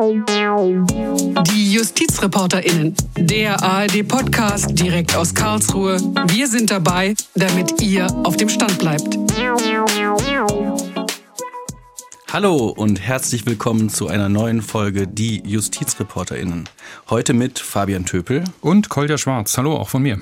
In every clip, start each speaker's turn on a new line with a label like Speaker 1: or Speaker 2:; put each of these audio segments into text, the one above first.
Speaker 1: Die JustizreporterInnen, der ARD-Podcast direkt aus Karlsruhe. Wir sind dabei, damit ihr auf dem Stand bleibt.
Speaker 2: Hallo und herzlich willkommen zu einer neuen Folge Die JustizreporterInnen. Heute mit Fabian Töpel
Speaker 3: und Kolja Schwarz. Hallo, auch von mir.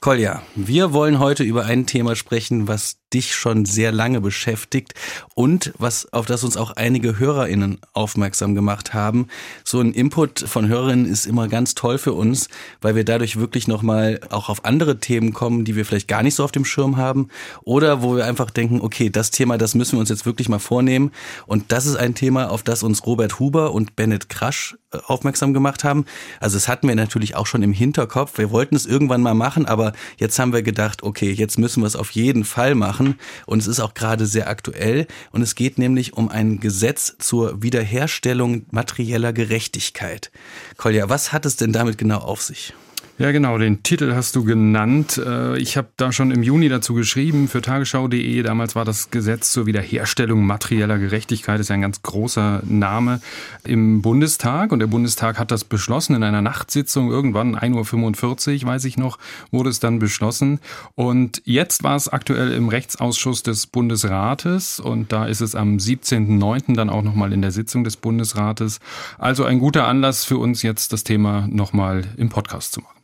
Speaker 2: Kolja, wir wollen heute über ein Thema sprechen, was dich schon sehr lange beschäftigt und was auf das uns auch einige Hörerinnen aufmerksam gemacht haben. So ein Input von Hörerinnen ist immer ganz toll für uns, weil wir dadurch wirklich noch mal auch auf andere Themen kommen, die wir vielleicht gar nicht so auf dem Schirm haben oder wo wir einfach denken, okay, das Thema, das müssen wir uns jetzt wirklich mal vornehmen und das ist ein Thema, auf das uns Robert Huber und Bennett Krasch äh, aufmerksam gemacht haben. Also das hatten wir natürlich auch schon im Hinterkopf. Wir wollten es irgendwann mal machen, aber jetzt haben wir gedacht, okay, jetzt müssen wir es auf jeden Fall machen machen. Und es ist auch gerade sehr aktuell. Und es geht nämlich um ein Gesetz zur Wiederherstellung materieller Gerechtigkeit. Kolja, was hat es denn damit genau auf sich?
Speaker 3: Ja, genau, den Titel hast du genannt. Äh, ich habe da schon im Juni dazu geschrieben für tagesschau.de. Damals war das Gesetz zur Wiederherstellung materieller Gerechtigkeit, ist ja ein ganz großer Name, im Bundestag. Und der Bundestag hat das beschlossen in einer Nachtsitzung, irgendwann 1.45 Uhr, weiß ich noch, wurde es dann beschlossen. Und jetzt war es aktuell im Rechtsausschuss des Bundesrates und da ist es am 17.09. dann auch nochmal in der Sitzung des Bundesrates. Also ein guter Anlass für uns jetzt das Thema nochmal im Podcast zu machen.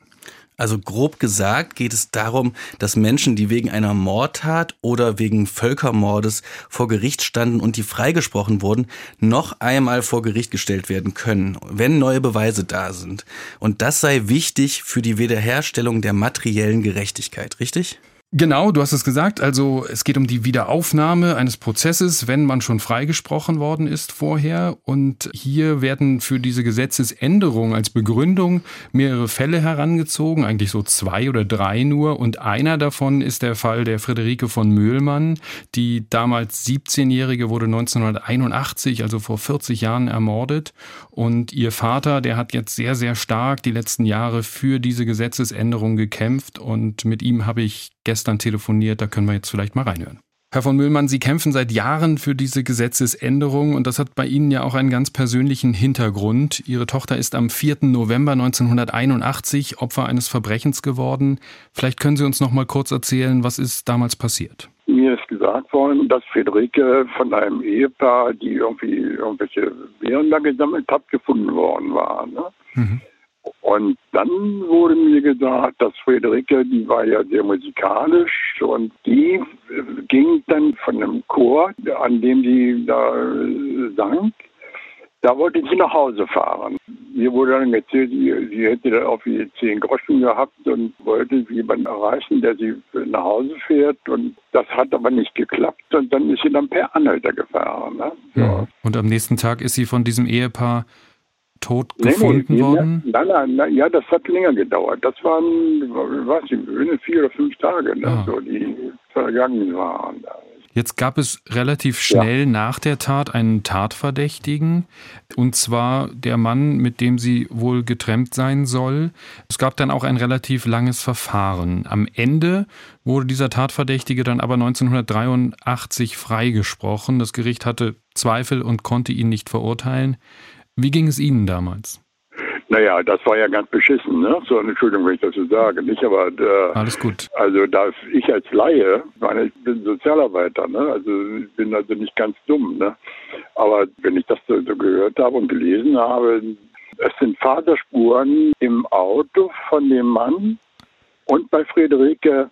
Speaker 2: Also grob gesagt geht es darum, dass Menschen, die wegen einer Mordtat oder wegen Völkermordes vor Gericht standen und die freigesprochen wurden, noch einmal vor Gericht gestellt werden können, wenn neue Beweise da sind. Und das sei wichtig für die Wiederherstellung der materiellen Gerechtigkeit, richtig?
Speaker 3: Genau, du hast es gesagt. Also es geht um die Wiederaufnahme eines Prozesses, wenn man schon freigesprochen worden ist vorher. Und hier werden für diese Gesetzesänderung als Begründung mehrere Fälle herangezogen, eigentlich so zwei oder drei nur. Und einer davon ist der Fall der Friederike von Mühlmann. Die damals 17-Jährige wurde 1981, also vor 40 Jahren, ermordet. Und ihr Vater, der hat jetzt sehr, sehr stark die letzten Jahre für diese Gesetzesänderung gekämpft. Und mit ihm habe ich gestern telefoniert, da können wir jetzt vielleicht mal reinhören. Herr von Müllmann, Sie kämpfen seit Jahren für diese Gesetzesänderung und das hat bei Ihnen ja auch einen ganz persönlichen Hintergrund. Ihre Tochter ist am 4. November 1981 Opfer eines Verbrechens geworden. Vielleicht können Sie uns noch mal kurz erzählen, was ist damals passiert?
Speaker 4: Mir ist gesagt worden, dass Friederike von einem Ehepaar, die irgendwie irgendwelche Beeren da gesammelt hat, gefunden worden war. Ne? Mhm. Und dann wurde mir gesagt, dass Friederike, die war ja sehr musikalisch und die ging dann von einem Chor, an dem sie da sang, da wollte sie nach Hause fahren. Mir wurde dann erzählt, sie, sie hätte da auf die zehn Groschen gehabt und wollte jemanden erreichen, der sie nach Hause fährt. Und das hat aber nicht geklappt. Und dann ist sie dann per Anhalter gefahren. Ne?
Speaker 3: Ja. Und am nächsten Tag ist sie von diesem Ehepaar tot nee, gefunden nee, worden?
Speaker 4: Nein, nein, nein, ja, das hat länger gedauert. Das waren, was ich, vier oder fünf Tage, ne, ah. so, die vergangen waren.
Speaker 3: Jetzt gab es relativ schnell ja. nach der Tat einen Tatverdächtigen, und zwar der Mann, mit dem sie wohl getrennt sein soll. Es gab dann auch ein relativ langes Verfahren. Am Ende wurde dieser Tatverdächtige dann aber 1983 freigesprochen. Das Gericht hatte Zweifel und konnte ihn nicht verurteilen. Wie ging es Ihnen damals?
Speaker 4: Naja, das war ja ganz beschissen, ne? So, Entschuldigung, wenn ich das so sage, nicht? Aber äh,
Speaker 3: alles gut.
Speaker 4: Also, da ich als Laie, ich meine, ich bin Sozialarbeiter, ne? Also bin also nicht ganz dumm, ne? Aber wenn ich das so, so gehört habe und gelesen habe, es sind Vaterspuren im Auto von dem Mann und bei Friederike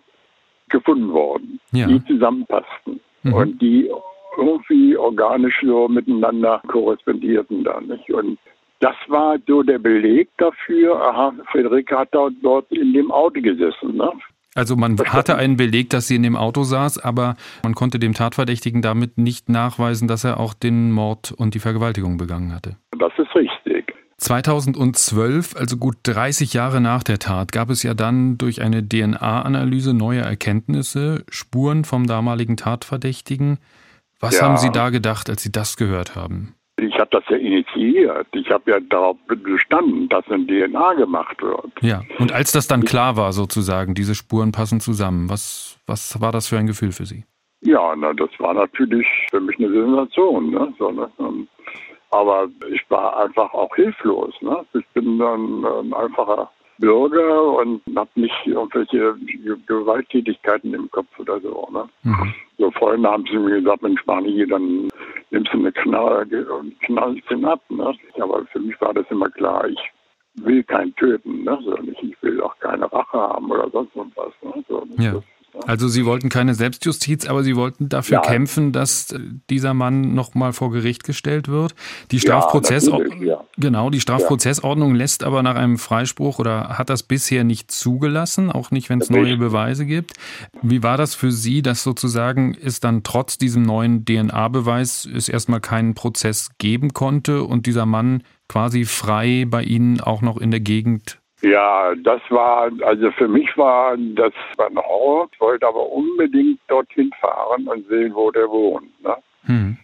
Speaker 4: gefunden worden, ja. die zusammenpassten mhm. und die irgendwie organisch so miteinander korrespondierten dann. Nicht? Und das war so der Beleg dafür, aha, Friederike hat dort in dem Auto gesessen. Ne?
Speaker 3: Also man hatte einen Beleg, dass sie in dem Auto saß, aber man konnte dem Tatverdächtigen damit nicht nachweisen, dass er auch den Mord und die Vergewaltigung begangen hatte.
Speaker 4: Das ist richtig.
Speaker 3: 2012, also gut 30 Jahre nach der Tat, gab es ja dann durch eine DNA-Analyse neue Erkenntnisse, Spuren vom damaligen Tatverdächtigen. Was ja. haben Sie da gedacht, als Sie das gehört haben?
Speaker 4: Ich habe das ja initiiert. Ich habe ja darauf bestanden, dass ein DNA gemacht wird.
Speaker 3: Ja, und als das dann klar war, sozusagen, diese Spuren passen zusammen, was, was war das für ein Gefühl für Sie?
Speaker 4: Ja, na, das war natürlich für mich eine Sensation. Ne? So, ne? Aber ich war einfach auch hilflos. Ne? Ich bin dann ein einfacher Bürger und habe nicht irgendwelche Gewalttätigkeiten im Kopf oder so. Ne? Mhm. So Freunde haben sie mir gesagt, Mensch, Mani, dann nimmst du eine Knarre und knallst ihn ab. Ne? Aber für mich war das immer klar, ich will keinen töten, ne? So, ich will auch keine Rache haben oder sonst was. Ne? So,
Speaker 3: ja. Das, also Sie wollten keine Selbstjustiz, aber Sie wollten dafür ja. kämpfen, dass äh, dieser Mann nochmal vor Gericht gestellt wird. Die Strafprozessordnung, ja, genau, die Strafprozessordnung lässt aber nach einem Freispruch oder hat das bisher nicht zugelassen, auch nicht, wenn es neue Beweise gibt. Wie war das für Sie, dass sozusagen es dann trotz diesem neuen DNA-Beweis es erstmal keinen Prozess geben konnte und dieser Mann quasi frei bei Ihnen auch noch in der Gegend
Speaker 4: ja, das war, also für mich war das ein Horror. Ich wollte aber unbedingt dorthin fahren und sehen, wo der wohnt. Ne? Hm.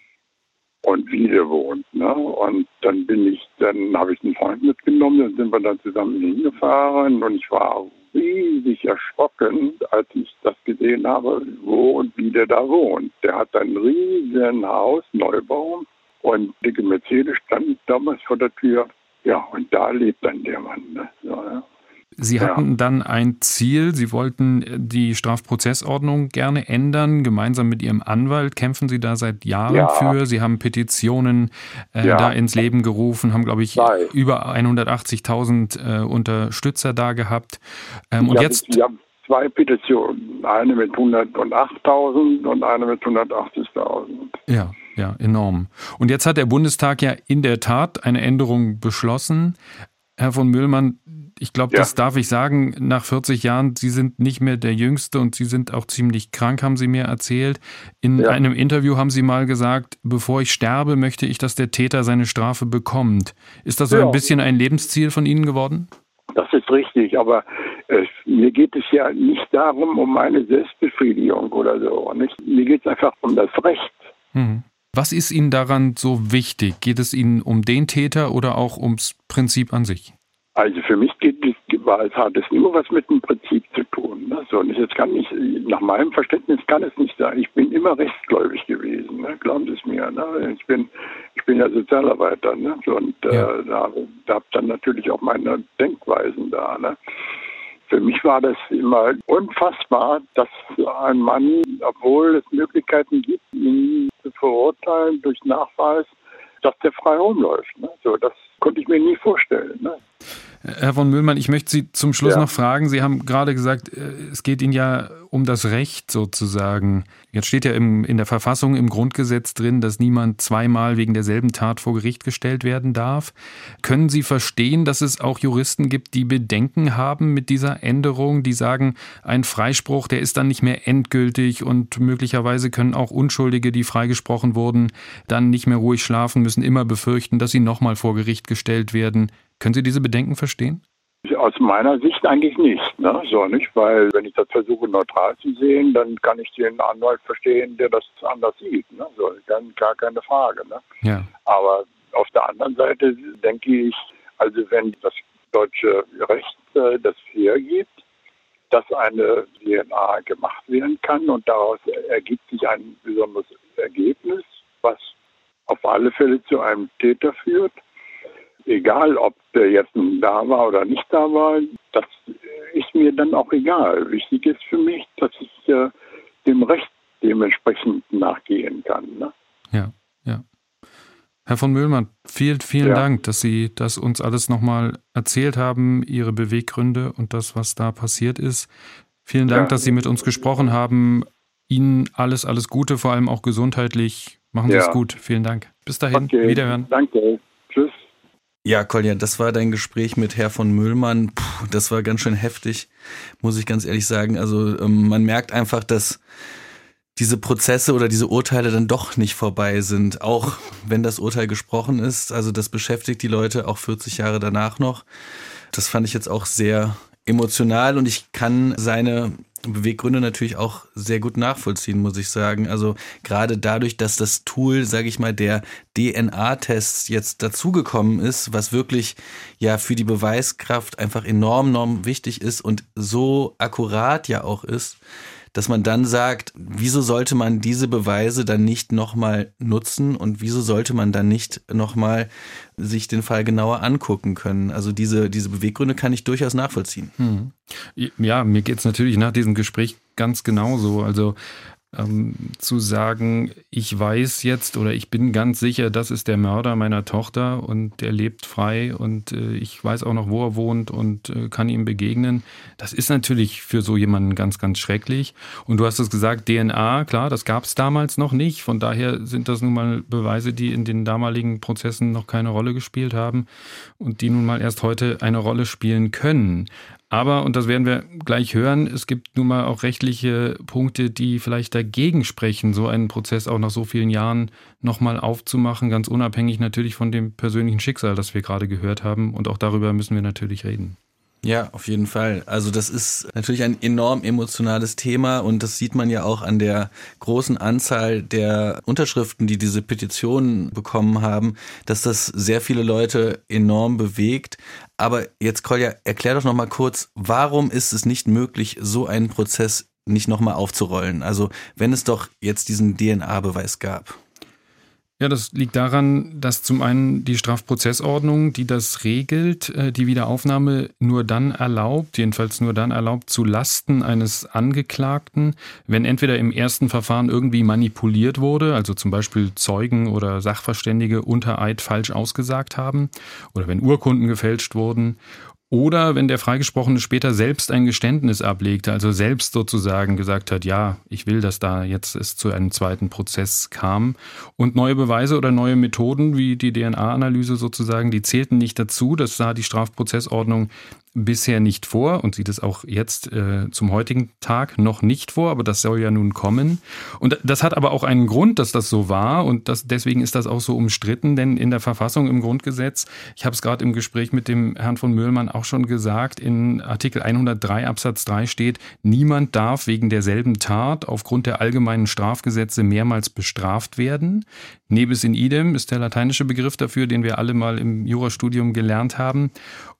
Speaker 4: Und wie der wohnt. Ne? Und dann bin ich, dann habe ich einen Freund mitgenommen, dann sind wir dann zusammen hingefahren und ich war riesig erschrocken, als ich das gesehen habe, wo und wie der da wohnt. Der hat ein riesen Haus, Neubau, und dicke Mercedes stand damals vor der Tür. Ja, und da lebt dann der Mann. Ne? So, ja.
Speaker 3: Sie hatten ja. dann ein Ziel, Sie wollten die Strafprozessordnung gerne ändern. Gemeinsam mit Ihrem Anwalt kämpfen Sie da seit Jahren ja. für. Sie haben Petitionen äh, ja. da ins Leben gerufen, haben, glaube ich, Nein. über 180.000 äh, Unterstützer da gehabt.
Speaker 4: Ähm, und jetzt. Sie haben zwei Petitionen, eine mit 108.000 und eine mit 180.000.
Speaker 3: Ja. Ja, enorm. Und jetzt hat der Bundestag ja in der Tat eine Änderung beschlossen. Herr von Müllmann, ich glaube, ja. das darf ich sagen, nach 40 Jahren, Sie sind nicht mehr der Jüngste und Sie sind auch ziemlich krank, haben Sie mir erzählt. In ja. einem Interview haben Sie mal gesagt, bevor ich sterbe, möchte ich, dass der Täter seine Strafe bekommt. Ist das so ja. ein bisschen ein Lebensziel von Ihnen geworden?
Speaker 4: Das ist richtig, aber äh, mir geht es ja nicht darum, um meine Selbstbefriedigung oder so. Nicht? Mir geht es einfach um das Recht. Mhm.
Speaker 3: Was ist Ihnen daran so wichtig? Geht es Ihnen um den Täter oder auch ums Prinzip an sich?
Speaker 4: Also für mich geht es, hat es nur was mit dem Prinzip zu tun. Ne? So, und jetzt kann ich, nach meinem Verständnis kann es nicht sein. Ich bin immer rechtsgläubig gewesen, ne? glauben Sie es mir. Ne? Ich bin, ich bin ja Sozialarbeiter, ne? So, und äh, ja. da, da habe dann natürlich auch meine Denkweisen da. Ne? Für mich war das immer unfassbar, dass ein Mann, obwohl es Möglichkeiten gibt, ihn zu verurteilen durch Nachweis, dass der frei rumläuft. Ne? So, das konnte ich mir nie vorstellen. Ne?
Speaker 3: Herr von Müllmann, ich möchte Sie zum Schluss ja. noch fragen. Sie haben gerade gesagt, äh, es geht Ihnen ja um das Recht sozusagen. Jetzt steht ja im, in der Verfassung, im Grundgesetz drin, dass niemand zweimal wegen derselben Tat vor Gericht gestellt werden darf. Können Sie verstehen, dass es auch Juristen gibt, die Bedenken haben mit dieser Änderung, die sagen, ein Freispruch, der ist dann nicht mehr endgültig und möglicherweise können auch Unschuldige, die freigesprochen wurden, dann nicht mehr ruhig schlafen, müssen immer befürchten, dass sie nochmal vor Gericht gestellt werden. Können Sie diese Bedenken verstehen?
Speaker 4: Aus meiner Sicht eigentlich nicht. Ne? So nicht, weil wenn ich das versuche neutral zu sehen, dann kann ich den Anwalt verstehen, der das anders sieht. Ne? So, dann gar keine Frage. Ne? Ja. Aber auf der anderen Seite denke ich, also wenn das deutsche Recht äh, das hergibt, dass eine DNA gemacht werden kann und daraus ergibt sich ein besonderes Ergebnis, was auf alle Fälle zu einem Täter führt, egal ob der jetzt da war oder nicht da war, das ist mir dann auch egal. Wichtig ist für mich, dass ich äh, dem Recht dementsprechend nachgehen kann. Ne?
Speaker 3: Ja, ja. Herr von Müllmann, vielen, vielen ja. Dank, dass Sie das uns alles nochmal erzählt haben, Ihre Beweggründe und das, was da passiert ist. Vielen Dank, ja. dass Sie mit uns gesprochen haben. Ihnen alles, alles Gute, vor allem auch gesundheitlich. Machen Sie ja. es gut. Vielen Dank. Bis dahin. Okay. Wiederhören.
Speaker 4: Danke.
Speaker 2: Ja, Kolja, das war dein Gespräch mit Herr von Müllmann. Puh, das war ganz schön heftig, muss ich ganz ehrlich sagen. Also ähm, man merkt einfach, dass diese Prozesse oder diese Urteile dann doch nicht vorbei sind, auch wenn das Urteil gesprochen ist. Also das beschäftigt die Leute auch 40 Jahre danach noch. Das fand ich jetzt auch sehr emotional und ich kann seine Beweggründe natürlich auch sehr gut nachvollziehen, muss ich sagen. Also gerade dadurch, dass das Tool, sage ich mal, der DNA-Tests jetzt dazugekommen ist, was wirklich ja für die Beweiskraft einfach enorm, enorm wichtig ist und so akkurat ja auch ist, dass man dann sagt, wieso sollte man diese Beweise dann nicht nochmal nutzen und wieso sollte man dann nicht nochmal sich den Fall genauer angucken können? Also diese, diese Beweggründe kann ich durchaus nachvollziehen. Hm.
Speaker 3: Ja, mir geht es natürlich nach diesem Gespräch ganz genauso. Also ähm, zu sagen, ich weiß jetzt oder ich bin ganz sicher, das ist der Mörder meiner Tochter und der lebt frei und äh, ich weiß auch noch, wo er wohnt und äh, kann ihm begegnen. Das ist natürlich für so jemanden ganz, ganz schrecklich. Und du hast es gesagt, DNA, klar, das gab es damals noch nicht. Von daher sind das nun mal Beweise, die in den damaligen Prozessen noch keine Rolle gespielt haben und die nun mal erst heute eine Rolle spielen können. Aber, und das werden wir gleich hören, es gibt nun mal auch rechtliche Punkte, die vielleicht dagegen sprechen, so einen Prozess auch nach so vielen Jahren nochmal aufzumachen, ganz unabhängig natürlich von dem persönlichen Schicksal, das wir gerade gehört haben. Und auch darüber müssen wir natürlich reden.
Speaker 2: Ja, auf jeden Fall. Also das ist natürlich ein enorm emotionales Thema und das sieht man ja auch an der großen Anzahl der Unterschriften, die diese Petitionen bekommen haben, dass das sehr viele Leute enorm bewegt. Aber jetzt, Kolja, erklär doch nochmal kurz, warum ist es nicht möglich, so einen Prozess nicht nochmal aufzurollen? Also wenn es doch jetzt diesen DNA-Beweis gab.
Speaker 3: Ja, das liegt daran, dass zum einen die Strafprozessordnung, die das regelt, äh, die Wiederaufnahme nur dann erlaubt, jedenfalls nur dann erlaubt, zu Lasten eines Angeklagten, wenn entweder im ersten Verfahren irgendwie manipuliert wurde, also zum Beispiel Zeugen oder Sachverständige unter Eid falsch ausgesagt haben, oder wenn Urkunden gefälscht wurden, oder wenn der Freigesprochene später selbst ein Geständnis ablegte, also selbst sozusagen gesagt hat, ja, ich will, dass da jetzt es zu einem zweiten Prozess kam. Und neue Beweise oder neue Methoden wie die DNA-Analyse sozusagen, die zählten nicht dazu. Das sah die Strafprozessordnung bisher nicht vor und sieht es auch jetzt äh, zum heutigen Tag noch nicht vor, aber das soll ja nun kommen. Und das hat aber auch einen Grund, dass das so war und das, deswegen ist das auch so umstritten, denn in der Verfassung im Grundgesetz, ich habe es gerade im Gespräch mit dem Herrn von Mühlmann auch schon gesagt, in Artikel 103 Absatz 3 steht, niemand darf wegen derselben Tat aufgrund der allgemeinen Strafgesetze mehrmals bestraft werden. Nebis in idem ist der lateinische Begriff dafür, den wir alle mal im Jurastudium gelernt haben.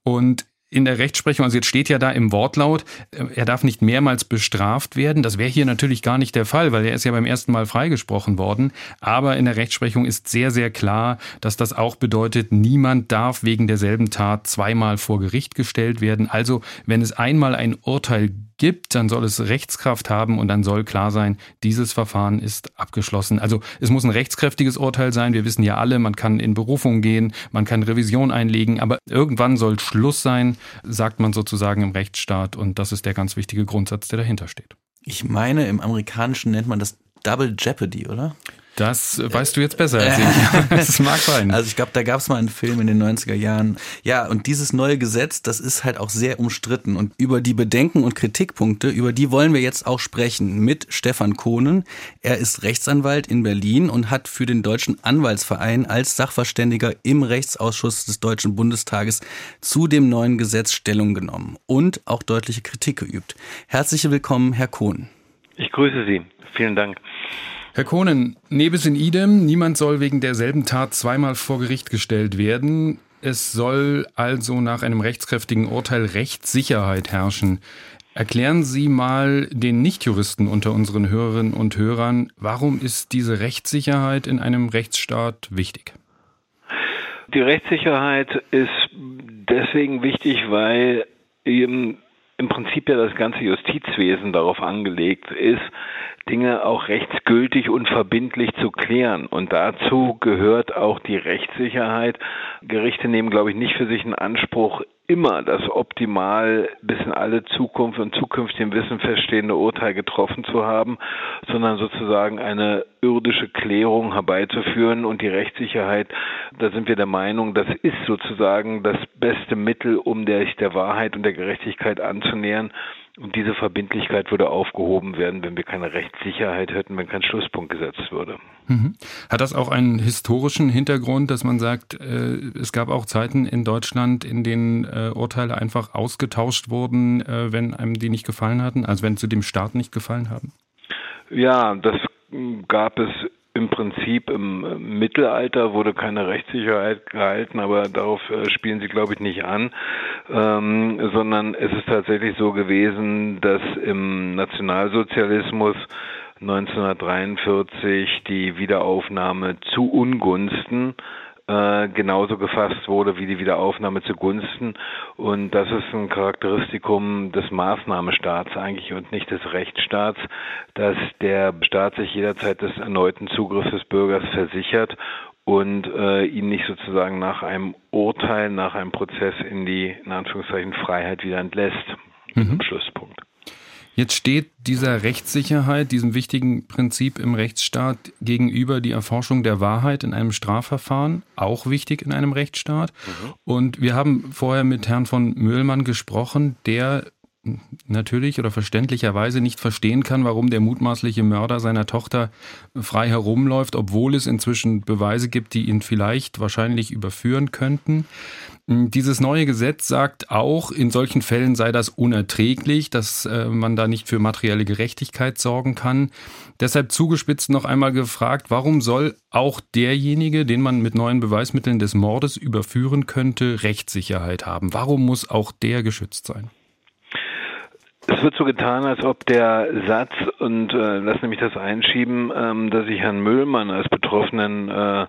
Speaker 3: Und in der Rechtsprechung, also jetzt steht ja da im Wortlaut, äh, er darf nicht mehrmals bestraft werden. Das wäre hier natürlich gar nicht der Fall, weil er ist ja beim ersten Mal freigesprochen worden. Aber in der Rechtsprechung ist sehr, sehr klar, dass das auch bedeutet, niemand darf wegen derselben Tat zweimal vor Gericht gestellt werden. Also wenn es einmal ein Urteil gibt, dann soll es Rechtskraft haben und dann soll klar sein, dieses Verfahren ist abgeschlossen. Also es muss ein rechtskräftiges Urteil sein. Wir wissen ja alle, man kann in Berufung gehen, man kann Revision einlegen, aber irgendwann soll Schluss sein, sagt man sozusagen im Rechtsstaat und das ist der ganz wichtige Grundsatz, der dahinter steht.
Speaker 2: Ich meine, im Amerikanischen nennt man das Double Jeopardy, oder?
Speaker 3: Das weißt du jetzt besser als ich.
Speaker 2: das mag sein. Also ich glaube, da gab es mal einen Film in den 90er Jahren. Ja, und dieses neue Gesetz, das ist halt auch sehr umstritten. Und über die Bedenken und Kritikpunkte, über die wollen wir jetzt auch sprechen mit Stefan Kohnen. Er ist Rechtsanwalt in Berlin und hat für den Deutschen Anwaltsverein als Sachverständiger im Rechtsausschuss des Deutschen Bundestages zu dem neuen Gesetz Stellung genommen und auch deutliche Kritik geübt. Herzlich willkommen, Herr Kohn.
Speaker 5: Ich grüße Sie. Vielen Dank.
Speaker 3: Herr Kohnen, Nebis in idem, niemand soll wegen derselben Tat zweimal vor Gericht gestellt werden. Es soll also nach einem rechtskräftigen Urteil Rechtssicherheit herrschen. Erklären Sie mal den Nichtjuristen unter unseren Hörerinnen und Hörern, warum ist diese Rechtssicherheit in einem Rechtsstaat wichtig?
Speaker 5: Die Rechtssicherheit ist deswegen wichtig, weil im Prinzip ja das ganze Justizwesen darauf angelegt ist, Dinge auch rechtsgültig und verbindlich zu klären. Und dazu gehört auch die Rechtssicherheit. Gerichte nehmen, glaube ich, nicht für sich einen Anspruch, immer das optimal bis in alle Zukunft und zukünftigen Wissen feststehende Urteil getroffen zu haben, sondern sozusagen eine irdische Klärung herbeizuführen und die Rechtssicherheit, da sind wir der Meinung, das ist sozusagen das beste Mittel, um der, sich der Wahrheit und der Gerechtigkeit anzunähern. Und diese Verbindlichkeit würde aufgehoben werden, wenn wir keine Rechtssicherheit hätten, wenn kein Schlusspunkt gesetzt würde.
Speaker 3: Mhm. Hat das auch einen historischen Hintergrund, dass man sagt, äh, es gab auch Zeiten in Deutschland, in denen äh, Urteile einfach ausgetauscht wurden, äh, wenn einem die nicht gefallen hatten, also wenn sie dem Staat nicht gefallen haben?
Speaker 5: Ja, das gab es im Prinzip im Mittelalter wurde keine Rechtssicherheit gehalten, aber darauf äh, spielen sie, glaube ich, nicht an, ähm, sondern es ist tatsächlich so gewesen, dass im Nationalsozialismus 1943 die Wiederaufnahme zu Ungunsten äh, genauso gefasst wurde wie die Wiederaufnahme zugunsten. Und das ist ein Charakteristikum des Maßnahmestaats eigentlich und nicht des Rechtsstaats, dass der Staat sich jederzeit des erneuten Zugriffs des Bürgers versichert und äh, ihn nicht sozusagen nach einem Urteil, nach einem Prozess in die, in Anführungszeichen, Freiheit wieder entlässt. Mhm. Schlusspunkt.
Speaker 3: Jetzt steht dieser Rechtssicherheit, diesem wichtigen Prinzip im Rechtsstaat gegenüber die Erforschung der Wahrheit in einem Strafverfahren, auch wichtig in einem Rechtsstaat. Mhm. Und wir haben vorher mit Herrn von Müllmann gesprochen, der natürlich oder verständlicherweise nicht verstehen kann, warum der mutmaßliche Mörder seiner Tochter frei herumläuft, obwohl es inzwischen Beweise gibt, die ihn vielleicht wahrscheinlich überführen könnten. Dieses neue Gesetz sagt auch, in solchen Fällen sei das unerträglich, dass äh, man da nicht für materielle Gerechtigkeit sorgen kann. Deshalb zugespitzt noch einmal gefragt, warum soll auch derjenige, den man mit neuen Beweismitteln des Mordes überführen könnte, Rechtssicherheit haben? Warum muss auch der geschützt sein?
Speaker 5: Es wird so getan, als ob der Satz, und äh, lass nämlich das einschieben, ähm, dass ich Herrn Müllmann als Betroffenen äh,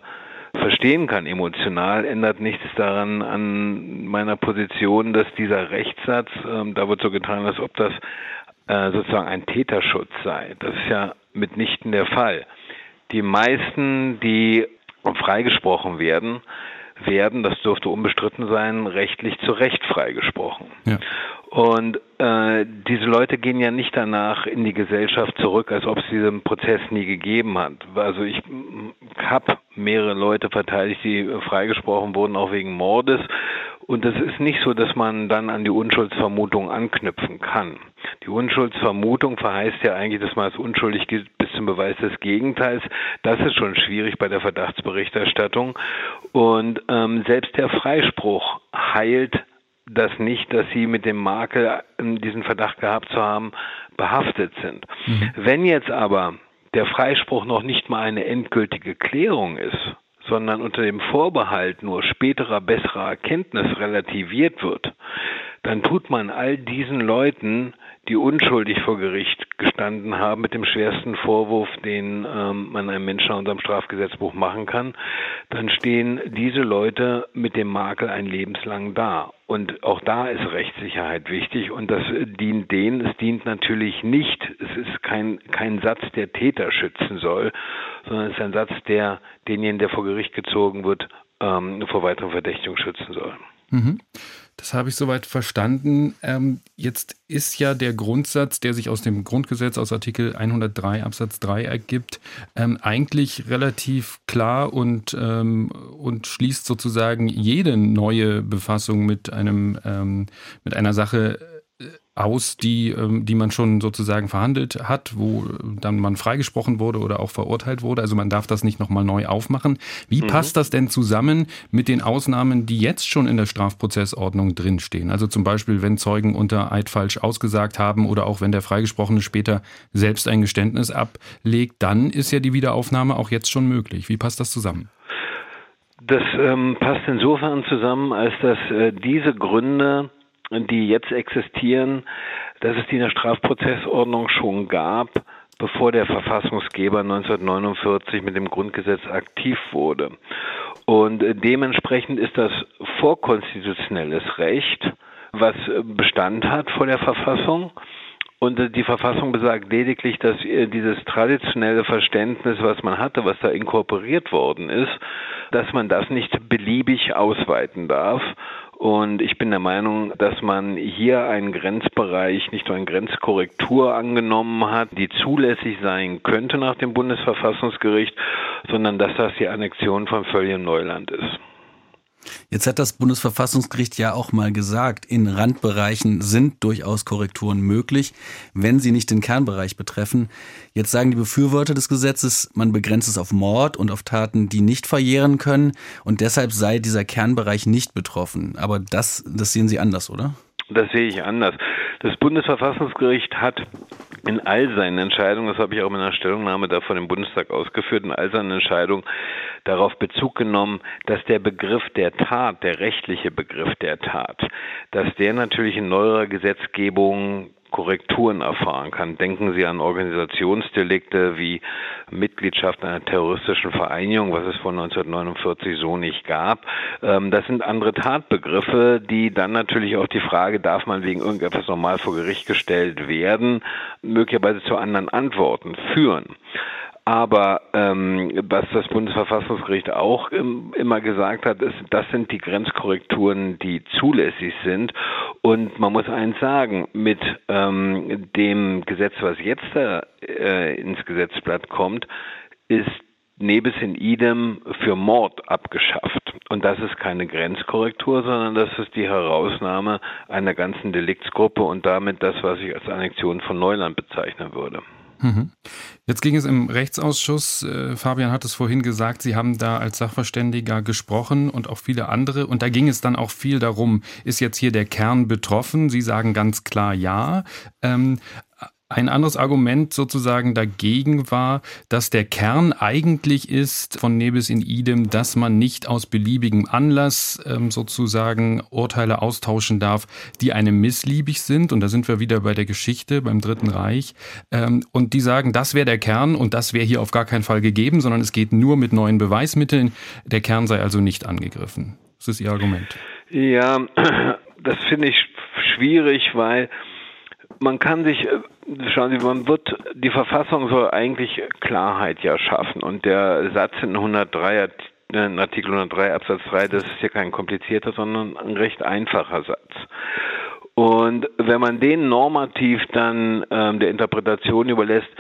Speaker 5: verstehen kann emotional, ändert nichts daran an meiner Position, dass dieser Rechtssatz, ähm, da wird so getan, als ob das äh, sozusagen ein Täterschutz sei. Das ist ja mitnichten der Fall. Die meisten, die freigesprochen werden, werden, das dürfte unbestritten sein, rechtlich zu Recht freigesprochen. Ja. Und äh, diese Leute gehen ja nicht danach in die Gesellschaft zurück, als ob es diesen Prozess nie gegeben hat. Also ich habe mehrere Leute verteidigt, die freigesprochen wurden, auch wegen Mordes. Und es ist nicht so, dass man dann an die Unschuldsvermutung anknüpfen kann. Die Unschuldsvermutung verheißt ja eigentlich, dass man als unschuldig gilt bis zum Beweis des Gegenteils. Das ist schon schwierig bei der Verdachtsberichterstattung. Und ähm, selbst der Freispruch heilt das nicht, dass sie mit dem Makel, ähm, diesen Verdacht gehabt zu haben, behaftet sind. Mhm. Wenn jetzt aber der Freispruch noch nicht mal eine endgültige Klärung ist, sondern unter dem Vorbehalt nur späterer besserer Erkenntnis relativiert wird, dann tut man all diesen Leuten, die unschuldig vor Gericht gestanden haben, mit dem schwersten Vorwurf, den ähm, man einem Menschen unserem Strafgesetzbuch machen kann, dann stehen diese Leute mit dem Makel ein lebenslang da. Und auch da ist Rechtssicherheit wichtig und das dient denen. Es dient natürlich nicht, es ist kein, kein Satz, der Täter schützen soll, sondern es ist ein Satz, der denjenigen, der vor Gericht gezogen wird, ähm, vor weiteren Verdächtigungen schützen soll. Mhm.
Speaker 3: Das habe ich soweit verstanden. Ähm, jetzt ist ja der Grundsatz, der sich aus dem Grundgesetz aus Artikel 103 Absatz 3 ergibt, ähm, eigentlich relativ klar und, ähm, und schließt sozusagen jede neue Befassung mit einem ähm, mit einer Sache aus, die, ähm, die man schon sozusagen verhandelt hat, wo dann man freigesprochen wurde oder auch verurteilt wurde. Also man darf das nicht nochmal neu aufmachen. Wie mhm. passt das denn zusammen mit den Ausnahmen, die jetzt schon in der Strafprozessordnung drinstehen? Also zum Beispiel, wenn Zeugen unter Eid falsch ausgesagt haben oder auch wenn der Freigesprochene später selbst ein Geständnis ablegt, dann ist ja die Wiederaufnahme auch jetzt schon möglich. Wie passt das zusammen?
Speaker 5: Das ähm, passt insofern zusammen, als dass äh, diese Gründe die jetzt existieren, dass es die in der Strafprozessordnung schon gab, bevor der Verfassungsgeber 1949 mit dem Grundgesetz aktiv wurde. Und dementsprechend ist das vorkonstitutionelles Recht, was Bestand hat vor der Verfassung. Und die Verfassung besagt lediglich, dass dieses traditionelle Verständnis, was man hatte, was da inkorporiert worden ist, dass man das nicht beliebig ausweiten darf. Und ich bin der Meinung, dass man hier einen Grenzbereich, nicht nur eine Grenzkorrektur angenommen hat, die zulässig sein könnte nach dem Bundesverfassungsgericht, sondern dass das die Annexion von völligem Neuland ist.
Speaker 2: Jetzt hat das Bundesverfassungsgericht ja auch mal gesagt, in Randbereichen sind durchaus Korrekturen möglich, wenn sie nicht den Kernbereich betreffen. Jetzt sagen die Befürworter des Gesetzes, man begrenzt es auf Mord und auf Taten, die nicht verjähren können und deshalb sei dieser Kernbereich nicht betroffen. Aber das, das sehen Sie anders, oder?
Speaker 5: Das sehe ich anders. Das Bundesverfassungsgericht hat in all seinen Entscheidungen, das habe ich auch in einer Stellungnahme da von dem Bundestag ausgeführt, in all seinen Entscheidungen darauf Bezug genommen, dass der Begriff der Tat, der rechtliche Begriff der Tat, dass der natürlich in neuerer Gesetzgebung Korrekturen erfahren kann. Denken Sie an Organisationsdelikte wie Mitgliedschaft einer terroristischen Vereinigung, was es von 1949 so nicht gab. Ähm, das sind andere Tatbegriffe, die dann natürlich auch die Frage, darf man wegen irgendetwas normal vor Gericht gestellt werden, möglicherweise zu anderen Antworten führen. Aber ähm, was das Bundesverfassungsgericht auch im, immer gesagt hat, ist, das sind die Grenzkorrekturen, die zulässig sind. Und man muss eins sagen, mit ähm, dem Gesetz, was jetzt da, äh, ins Gesetzblatt kommt, ist Nebis in idem für Mord abgeschafft. Und das ist keine Grenzkorrektur, sondern das ist die Herausnahme einer ganzen Deliktsgruppe und damit das, was ich als Annexion von Neuland bezeichnen würde.
Speaker 3: Mhm. Jetzt ging es im Rechtsausschuss, äh, Fabian hat es vorhin gesagt, Sie haben da als Sachverständiger gesprochen und auch viele andere. Und da ging es dann auch viel darum, ist jetzt hier der Kern betroffen? Sie sagen ganz klar ja. Ähm, ein anderes Argument sozusagen dagegen war, dass der Kern eigentlich ist von Nebis in idem, dass man nicht aus beliebigem Anlass ähm, sozusagen Urteile austauschen darf, die einem missliebig sind. Und da sind wir wieder bei der Geschichte, beim Dritten Reich. Ähm, und die sagen, das wäre der Kern und das wäre hier auf gar keinen Fall gegeben, sondern es geht nur mit neuen Beweismitteln. Der Kern sei also nicht angegriffen. Das ist Ihr Argument.
Speaker 5: Ja, das finde ich schwierig, weil man kann sich, äh, schauen Sie, man wird, die Verfassung soll eigentlich Klarheit ja schaffen und der Satz in 103 in Artikel 103 Absatz 3, das ist ja kein komplizierter, sondern ein recht einfacher Satz. Und wenn man den normativ dann ähm, der Interpretation überlässt,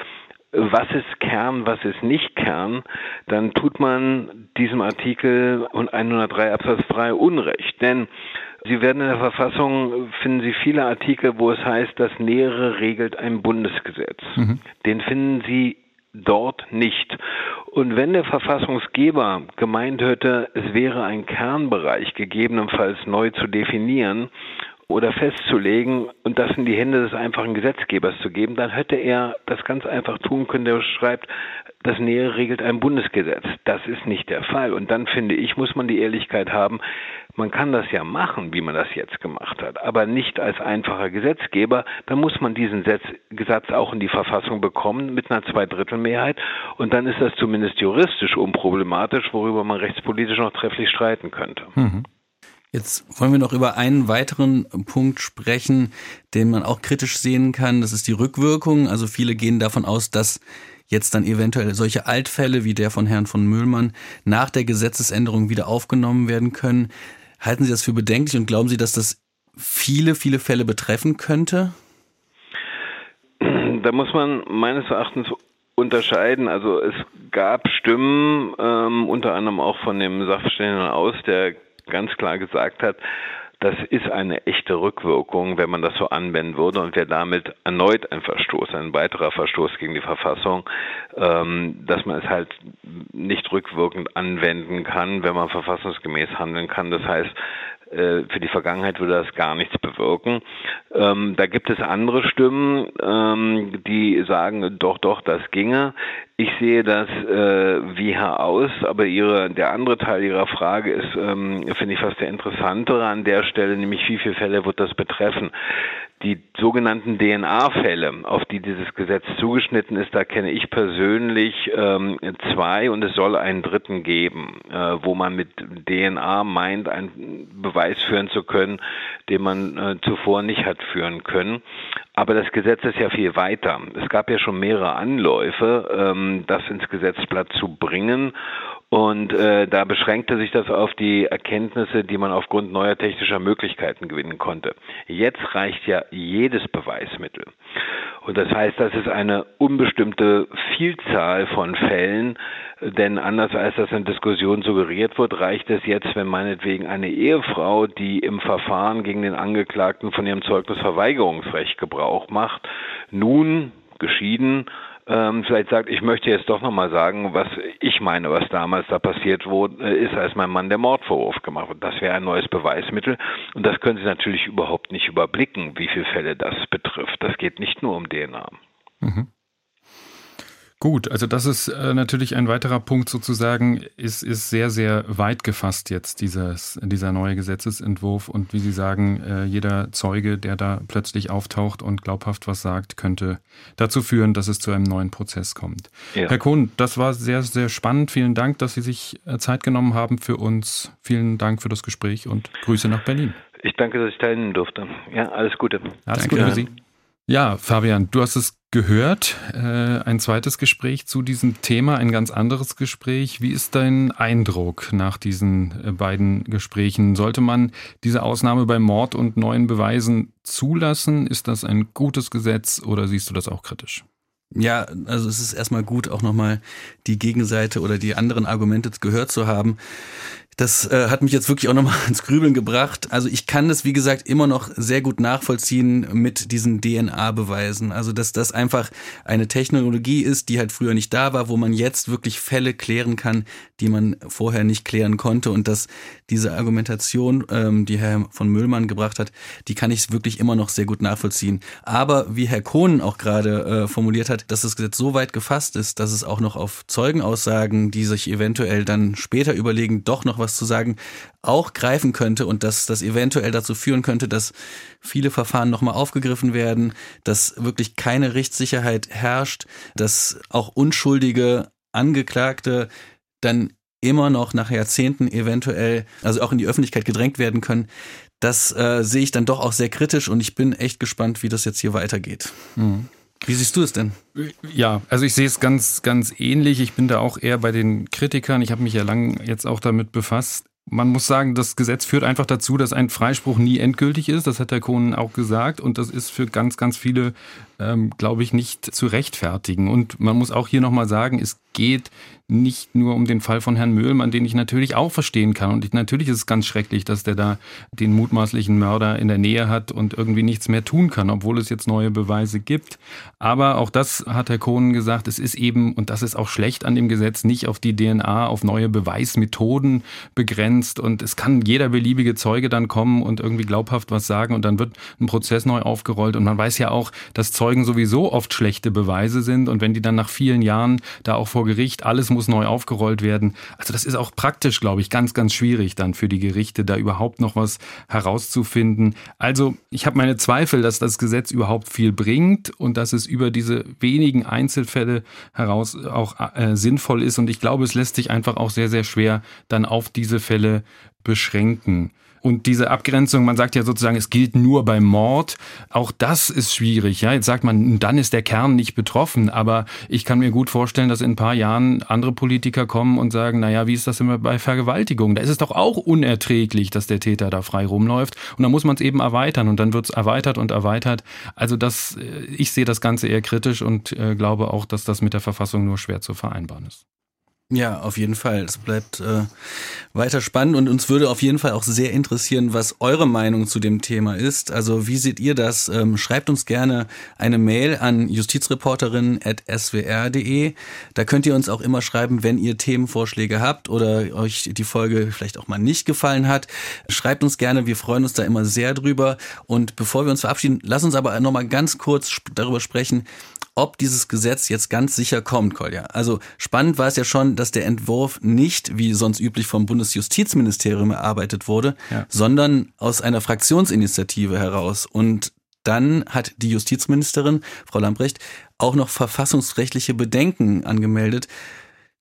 Speaker 5: was ist Kern, was ist nicht Kern, dann tut man diesem Artikel 103 Absatz 3 Unrecht. Denn Sie werden in der Verfassung, finden Sie viele Artikel, wo es heißt, das Nähere regelt ein Bundesgesetz. Mhm. Den finden Sie dort nicht. Und wenn der Verfassungsgeber gemeint hätte, es wäre ein Kernbereich gegebenenfalls neu zu definieren oder festzulegen und das in die Hände des einfachen Gesetzgebers zu geben, dann hätte er das ganz einfach tun können, der schreibt, das Nähere regelt ein Bundesgesetz. Das ist nicht der Fall. Und dann finde ich, muss man die Ehrlichkeit haben, man kann das ja machen, wie man das jetzt gemacht hat, aber nicht als einfacher Gesetzgeber. Dann muss man diesen Gesetz auch in die Verfassung bekommen mit einer Zweidrittelmehrheit und dann ist das zumindest juristisch unproblematisch, worüber man rechtspolitisch noch trefflich streiten könnte. Mhm.
Speaker 2: Jetzt wollen wir noch über einen weiteren Punkt sprechen, den man auch kritisch sehen kann. Das ist die Rückwirkung. Also viele gehen davon aus, dass jetzt dann eventuell solche Altfälle wie der von Herrn von Müllmann nach der Gesetzesänderung wieder aufgenommen werden können. Halten Sie das für bedenklich und glauben Sie, dass das viele, viele Fälle betreffen könnte?
Speaker 5: Da muss man meines Erachtens unterscheiden. Also es gab Stimmen, ähm, unter anderem auch von dem Sachverständigen aus, der ganz klar gesagt hat, das ist eine echte Rückwirkung, wenn man das so anwenden würde und wäre damit erneut ein Verstoß, ein weiterer Verstoß gegen die Verfassung, ähm, dass man es halt nicht rückwirkend anwenden kann, wenn man verfassungsgemäß handeln kann. Das heißt, für die Vergangenheit würde das gar nichts bewirken. Ähm, da gibt es andere Stimmen, ähm, die sagen, doch, doch, das ginge. Ich sehe das äh, wie Herr aus, aber ihre, der andere Teil Ihrer Frage ist, ähm, finde ich fast der interessantere an der Stelle, nämlich wie viele Fälle wird das betreffen? Die sogenannten DNA-Fälle, auf die dieses Gesetz zugeschnitten ist, da kenne ich persönlich ähm, zwei und es soll einen dritten geben, äh, wo man mit DNA meint, einen Beweis führen zu können, den man äh, zuvor nicht hat führen können. Aber das Gesetz ist ja viel weiter. Es gab ja schon mehrere Anläufe, ähm, das ins Gesetzblatt zu bringen. Und äh, da beschränkte sich das auf die Erkenntnisse, die man aufgrund neuer technischer Möglichkeiten gewinnen konnte. Jetzt reicht ja jedes Beweismittel. Und das heißt, das ist eine unbestimmte Vielzahl von Fällen, denn anders als das in Diskussionen suggeriert wird, reicht es jetzt, wenn meinetwegen eine Ehefrau, die im Verfahren gegen den Angeklagten von ihrem Zeugnisverweigerungsrecht Gebrauch macht, nun geschieden ähm, vielleicht sagt, ich möchte jetzt doch nochmal sagen, was ich meine, was damals da passiert wurde, äh, ist, als mein Mann der Mordvorwurf gemacht wird. Das wäre ein neues Beweismittel und das können Sie natürlich überhaupt nicht überblicken, wie viele Fälle das betrifft. Das geht nicht nur um DNA.
Speaker 3: Mhm. Gut, also das ist äh, natürlich ein weiterer Punkt sozusagen, ist, ist sehr, sehr weit gefasst jetzt dieses, dieser neue Gesetzesentwurf und wie Sie sagen, äh, jeder Zeuge, der da plötzlich auftaucht und glaubhaft was sagt, könnte dazu führen, dass es zu einem neuen Prozess kommt. Ja. Herr Kohn, das war sehr, sehr spannend. Vielen Dank, dass Sie sich äh, Zeit genommen haben für uns. Vielen Dank für das Gespräch und Grüße nach Berlin.
Speaker 5: Ich danke, dass ich teilnehmen durfte. Ja, alles Gute.
Speaker 3: Alles danke. Gute für Sie. Ja, Fabian, du hast es gehört. Äh, ein zweites Gespräch zu diesem Thema, ein ganz anderes Gespräch. Wie ist dein Eindruck nach diesen äh, beiden Gesprächen? Sollte man diese Ausnahme bei Mord und neuen Beweisen zulassen? Ist das ein gutes Gesetz oder siehst du das auch kritisch?
Speaker 2: Ja, also es ist erstmal gut, auch nochmal die Gegenseite oder die anderen Argumente gehört zu haben. Das äh, hat mich jetzt wirklich auch nochmal ins Grübeln gebracht. Also ich kann das, wie gesagt, immer noch sehr gut nachvollziehen mit diesen DNA-Beweisen. Also dass das einfach eine Technologie ist, die halt früher nicht da war, wo man jetzt wirklich Fälle klären kann, die man vorher nicht klären konnte. Und dass diese Argumentation, ähm, die Herr von Müllmann gebracht hat, die kann ich wirklich immer noch sehr gut nachvollziehen. Aber wie Herr Kohn auch gerade äh, formuliert hat, dass das Gesetz so weit gefasst ist, dass es auch noch auf Zeugenaussagen, die sich eventuell dann später überlegen, doch noch was was zu sagen, auch greifen könnte und dass das eventuell dazu führen könnte, dass viele Verfahren nochmal aufgegriffen werden, dass wirklich keine Rechtssicherheit herrscht, dass auch unschuldige Angeklagte dann immer noch nach Jahrzehnten eventuell, also auch in die Öffentlichkeit gedrängt werden können. Das äh, sehe ich dann doch auch sehr kritisch und ich bin echt gespannt, wie das jetzt hier weitergeht. Mhm. Wie siehst du es denn?
Speaker 3: Ja, also ich sehe es ganz, ganz ähnlich. Ich bin da auch eher bei den Kritikern. Ich habe mich ja lang jetzt auch damit befasst. Man muss sagen, das Gesetz führt einfach dazu, dass ein Freispruch nie endgültig ist. Das hat der Kohn auch gesagt. Und das ist für ganz, ganz viele, ähm, glaube ich, nicht zu rechtfertigen. Und man muss auch hier nochmal sagen, es geht nicht nur um den Fall von Herrn Möhlmann, den ich natürlich auch verstehen kann. Und ich, natürlich ist es ganz schrecklich, dass der da den mutmaßlichen Mörder in der Nähe hat und irgendwie nichts mehr tun kann, obwohl es jetzt neue Beweise gibt. Aber auch das hat Herr Kohnen gesagt, es ist eben, und das ist auch schlecht an dem Gesetz, nicht auf die DNA, auf neue Beweismethoden begrenzt. Und es kann jeder beliebige Zeuge dann kommen und irgendwie glaubhaft was sagen und dann wird ein Prozess neu aufgerollt. Und man weiß ja auch, dass Zeugen sowieso oft schlechte Beweise sind. Und wenn die dann nach vielen Jahren da auch vor Gericht, alles muss neu aufgerollt werden. Also das ist auch praktisch, glaube ich, ganz, ganz schwierig dann für die Gerichte, da überhaupt noch was herauszufinden. Also ich habe meine Zweifel, dass das Gesetz überhaupt viel bringt und dass es über diese wenigen Einzelfälle heraus auch äh, sinnvoll ist. Und ich glaube, es lässt sich einfach auch sehr, sehr schwer dann auf diese Fälle beschränken. Und diese Abgrenzung, man sagt ja sozusagen, es gilt nur beim Mord. Auch das ist schwierig. Ja, jetzt sagt man, dann ist der Kern nicht betroffen. Aber ich kann mir gut vorstellen, dass in ein paar Jahren andere Politiker kommen und sagen, naja, wie ist das immer bei Vergewaltigung? Da ist es doch auch unerträglich, dass der Täter da frei rumläuft. Und dann muss man es eben erweitern und dann wird es erweitert und erweitert. Also das, äh, ich sehe das Ganze eher kritisch und äh, glaube auch, dass das mit der Verfassung nur schwer zu vereinbaren ist.
Speaker 2: Ja, auf jeden Fall. Es bleibt äh, weiter spannend und uns würde auf jeden Fall auch sehr interessieren, was eure Meinung zu dem Thema ist. Also wie seht ihr das? Ähm, schreibt uns gerne eine Mail an justizreporterin.swr.de. Da könnt ihr uns auch immer schreiben, wenn ihr Themenvorschläge habt oder euch die Folge vielleicht auch mal nicht gefallen hat. Schreibt uns gerne, wir freuen uns da immer sehr drüber. Und bevor wir uns verabschieden, lass uns aber nochmal ganz kurz darüber sprechen, ob dieses Gesetz jetzt ganz sicher kommt, Kolja. Also spannend war es ja schon, dass der Entwurf nicht, wie sonst üblich, vom Bundesjustizministerium erarbeitet wurde, ja. sondern aus einer Fraktionsinitiative heraus. Und dann hat die Justizministerin, Frau Lambrecht, auch noch verfassungsrechtliche Bedenken angemeldet.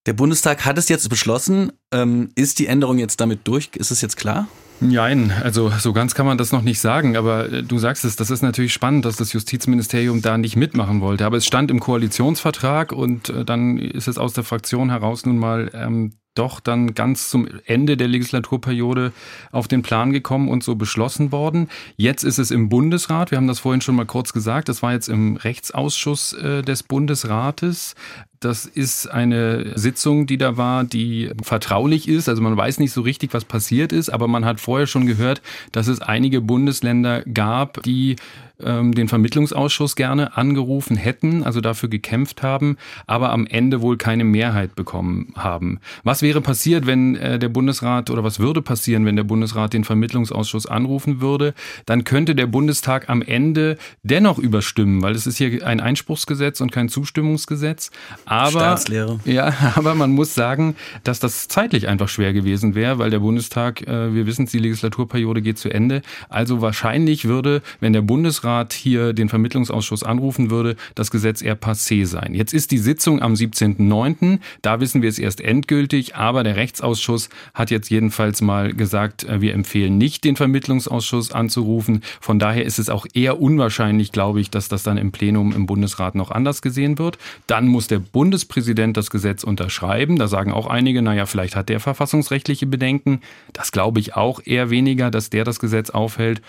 Speaker 2: Der Bundestag hat es jetzt beschlossen. Ähm, ist die Änderung jetzt damit durch? Ist es jetzt klar?
Speaker 3: Nein, also so ganz kann man das noch nicht sagen, aber äh, du sagst es, das ist natürlich spannend, dass das Justizministerium da nicht mitmachen wollte. Aber es stand im Koalitionsvertrag und äh, dann ist es aus der Fraktion heraus nun mal ähm, doch dann ganz zum Ende der Legislaturperiode auf den Plan gekommen und so beschlossen worden. Jetzt ist es im Bundesrat. Wir haben das vorhin schon mal kurz gesagt. Das war jetzt im Rechtsausschuss äh, des Bundesrates. Das ist eine Sitzung, die da war, die vertraulich ist. Also man weiß nicht so richtig, was passiert ist, aber man hat vorher schon gehört, dass es einige Bundesländer gab, die ähm, den Vermittlungsausschuss gerne angerufen hätten, also dafür gekämpft haben, aber am Ende wohl keine Mehrheit bekommen haben. Was wäre passiert, wenn äh, der Bundesrat oder was würde passieren, wenn der Bundesrat den Vermittlungsausschuss anrufen würde? Dann könnte der Bundestag am Ende dennoch überstimmen, weil es ist hier ein Einspruchsgesetz und kein Zustimmungsgesetz. Aber,
Speaker 2: Staatslehre.
Speaker 3: Ja, aber man muss sagen, dass das zeitlich einfach schwer gewesen wäre, weil der Bundestag, äh, wir wissen, die Legislaturperiode geht zu Ende. Also wahrscheinlich würde, wenn der Bundesrat hier den Vermittlungsausschuss anrufen würde, das Gesetz eher passé sein. Jetzt ist die Sitzung am 17.09. Da wissen wir es erst endgültig, aber der Rechtsausschuss hat jetzt jedenfalls mal gesagt, äh, wir empfehlen nicht, den Vermittlungsausschuss anzurufen. Von daher ist es auch eher unwahrscheinlich, glaube ich, dass das dann im Plenum im Bundesrat noch anders gesehen wird. Dann muss der Bundespräsident das Gesetz unterschreiben. Da sagen auch einige, naja, vielleicht hat der verfassungsrechtliche Bedenken. Das glaube ich auch eher weniger, dass der das Gesetz aufhält.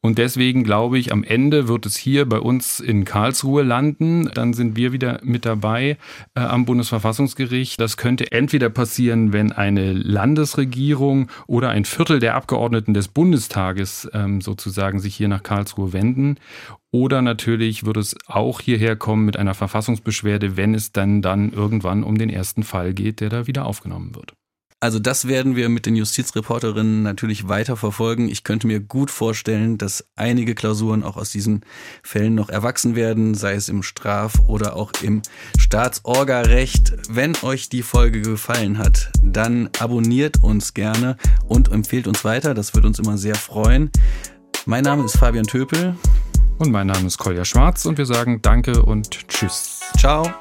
Speaker 3: Und deswegen glaube ich, am Ende wird es hier bei uns in Karlsruhe landen. Dann sind wir wieder mit dabei äh, am Bundesverfassungsgericht. Das könnte entweder passieren, wenn eine Landesregierung oder ein Viertel der Abgeordneten des Bundestages ähm, sozusagen sich hier nach Karlsruhe wenden. Oder natürlich wird es auch hierher kommen mit einer Verfassungsbeschwerde, wenn es dann dann irgendwann um den ersten Fall geht, der da wieder aufgenommen wird.
Speaker 2: Also das werden wir mit den Justizreporterinnen natürlich weiter verfolgen. Ich könnte mir gut vorstellen, dass einige Klausuren auch aus diesen Fällen noch erwachsen werden, sei es im Straf- oder auch im Staatsorgarecht. Wenn euch die Folge gefallen hat, dann abonniert uns gerne und empfehlt uns weiter. Das würde uns immer sehr freuen. Mein Name ist Fabian Töpel.
Speaker 3: Und mein Name ist Kolja Schwarz und wir sagen Danke und Tschüss.
Speaker 2: Ciao.